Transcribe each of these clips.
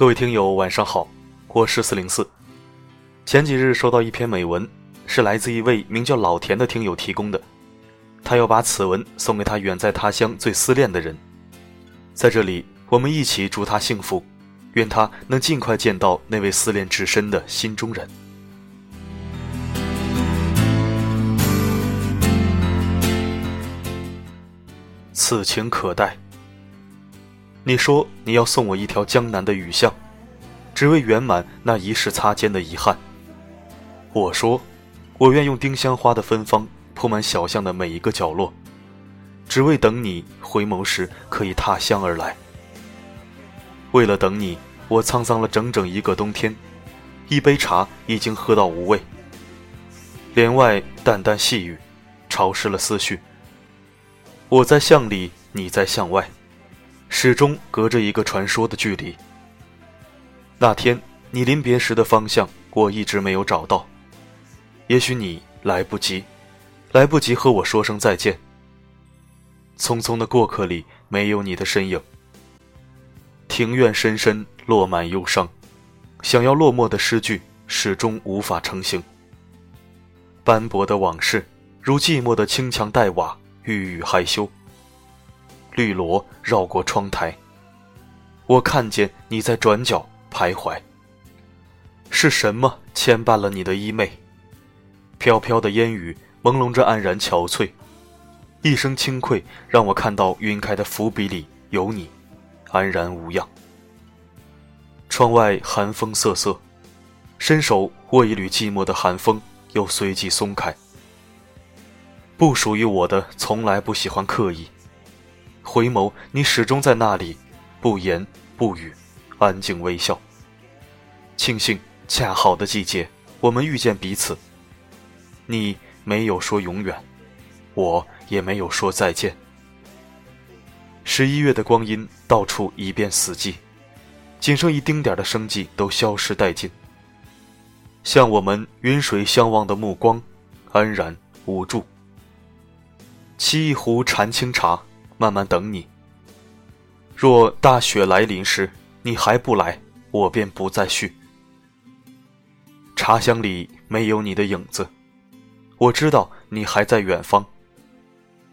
各位听友，晚上好，我是四零四。前几日收到一篇美文，是来自一位名叫老田的听友提供的，他要把此文送给他远在他乡最思念的人。在这里，我们一起祝他幸福，愿他能尽快见到那位思念至深的心中人。此情可待。你说你要送我一条江南的雨巷，只为圆满那一世擦肩的遗憾。我说，我愿用丁香花的芬芳铺满小巷的每一个角落，只为等你回眸时可以踏香而来。为了等你，我沧桑了整整一个冬天，一杯茶已经喝到无味。帘外淡淡细雨，潮湿了思绪。我在巷里，你在巷外。始终隔着一个传说的距离。那天你临别时的方向，我一直没有找到。也许你来不及，来不及和我说声再见。匆匆的过客里，没有你的身影。庭院深深落满忧伤，想要落寞的诗句，始终无法成型。斑驳的往事，如寂寞的青墙黛瓦，郁郁害羞。绿萝绕过窗台，我看见你在转角徘徊。是什么牵绊了你的衣袂？飘飘的烟雨朦胧着黯然憔悴，一声轻愧让我看到晕开的伏笔里有你，安然无恙。窗外寒风瑟瑟，伸手握一缕寂寞的寒风，又随即松开。不属于我的，从来不喜欢刻意。回眸，你始终在那里，不言不语，安静微笑。庆幸恰好的季节，我们遇见彼此。你没有说永远，我也没有说再见。十一月的光阴，到处一片死寂，仅剩一丁点的生机都消失殆尽。像我们云水相望的目光，安然无助。沏一壶禅清茶。慢慢等你。若大雪来临时你还不来，我便不再续。茶香里没有你的影子，我知道你还在远方。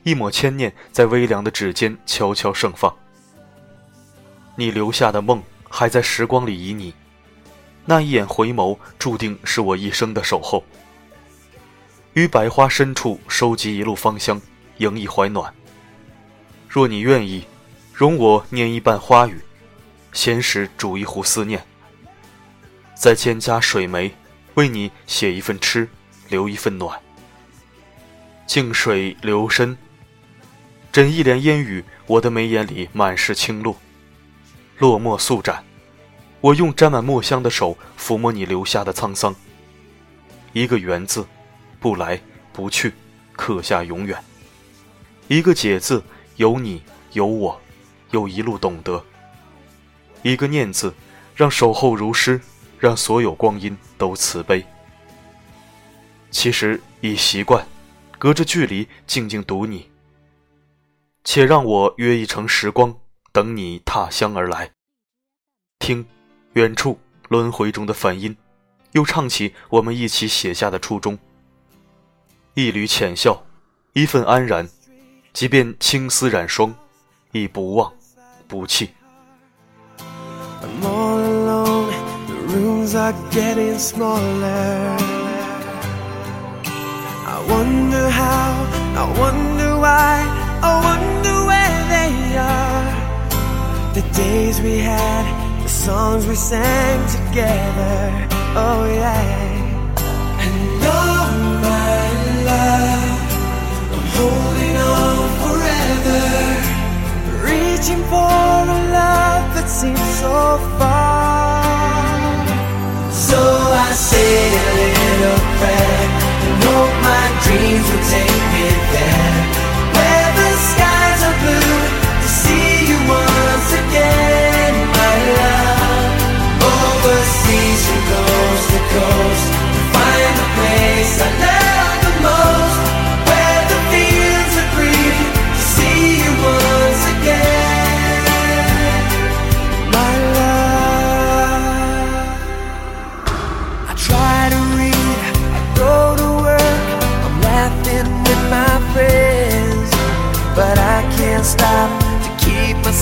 一抹牵念在微凉的指尖悄悄盛放。你留下的梦还在时光里旖旎，那一眼回眸注定是我一生的守候。于百花深处收集一路芳香，迎一怀暖。若你愿意，容我念一半花语，闲时煮一壶思念，再添加水梅，为你写一份痴，留一份暖。静水流深，枕一帘烟雨，我的眉眼里满是清露。落墨素展，我用沾满墨香的手抚摸你留下的沧桑。一个缘字，不来不去，刻下永远。一个解字。有你，有我，又一路懂得。一个念字，让守候如诗，让所有光阴都慈悲。其实已习惯，隔着距离静静读你。且让我约一程时光，等你踏香而来。听，远处轮回中的梵音，又唱起我们一起写下的初衷。一缕浅笑，一份安然。即便青丝染霜，亦不忘不弃。Reaching for a love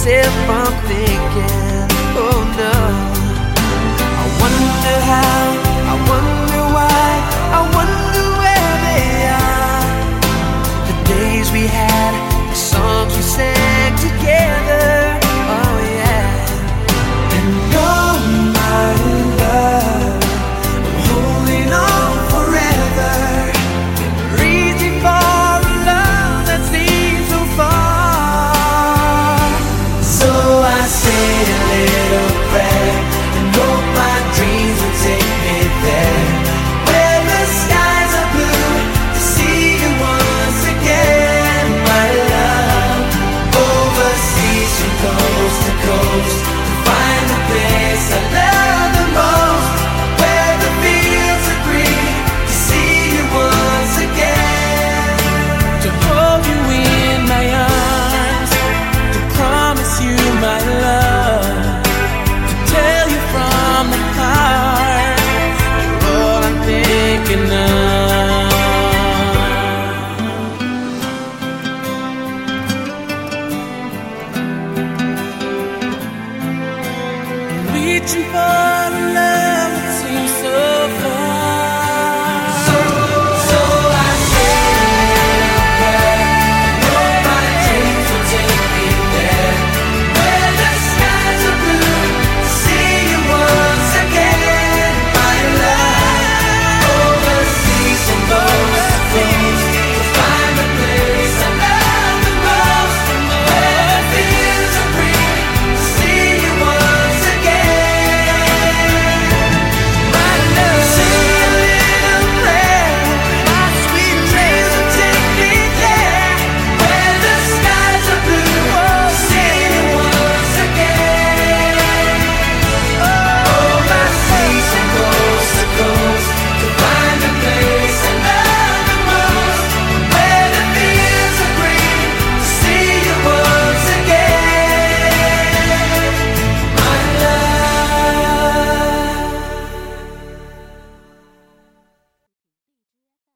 myself from thinking.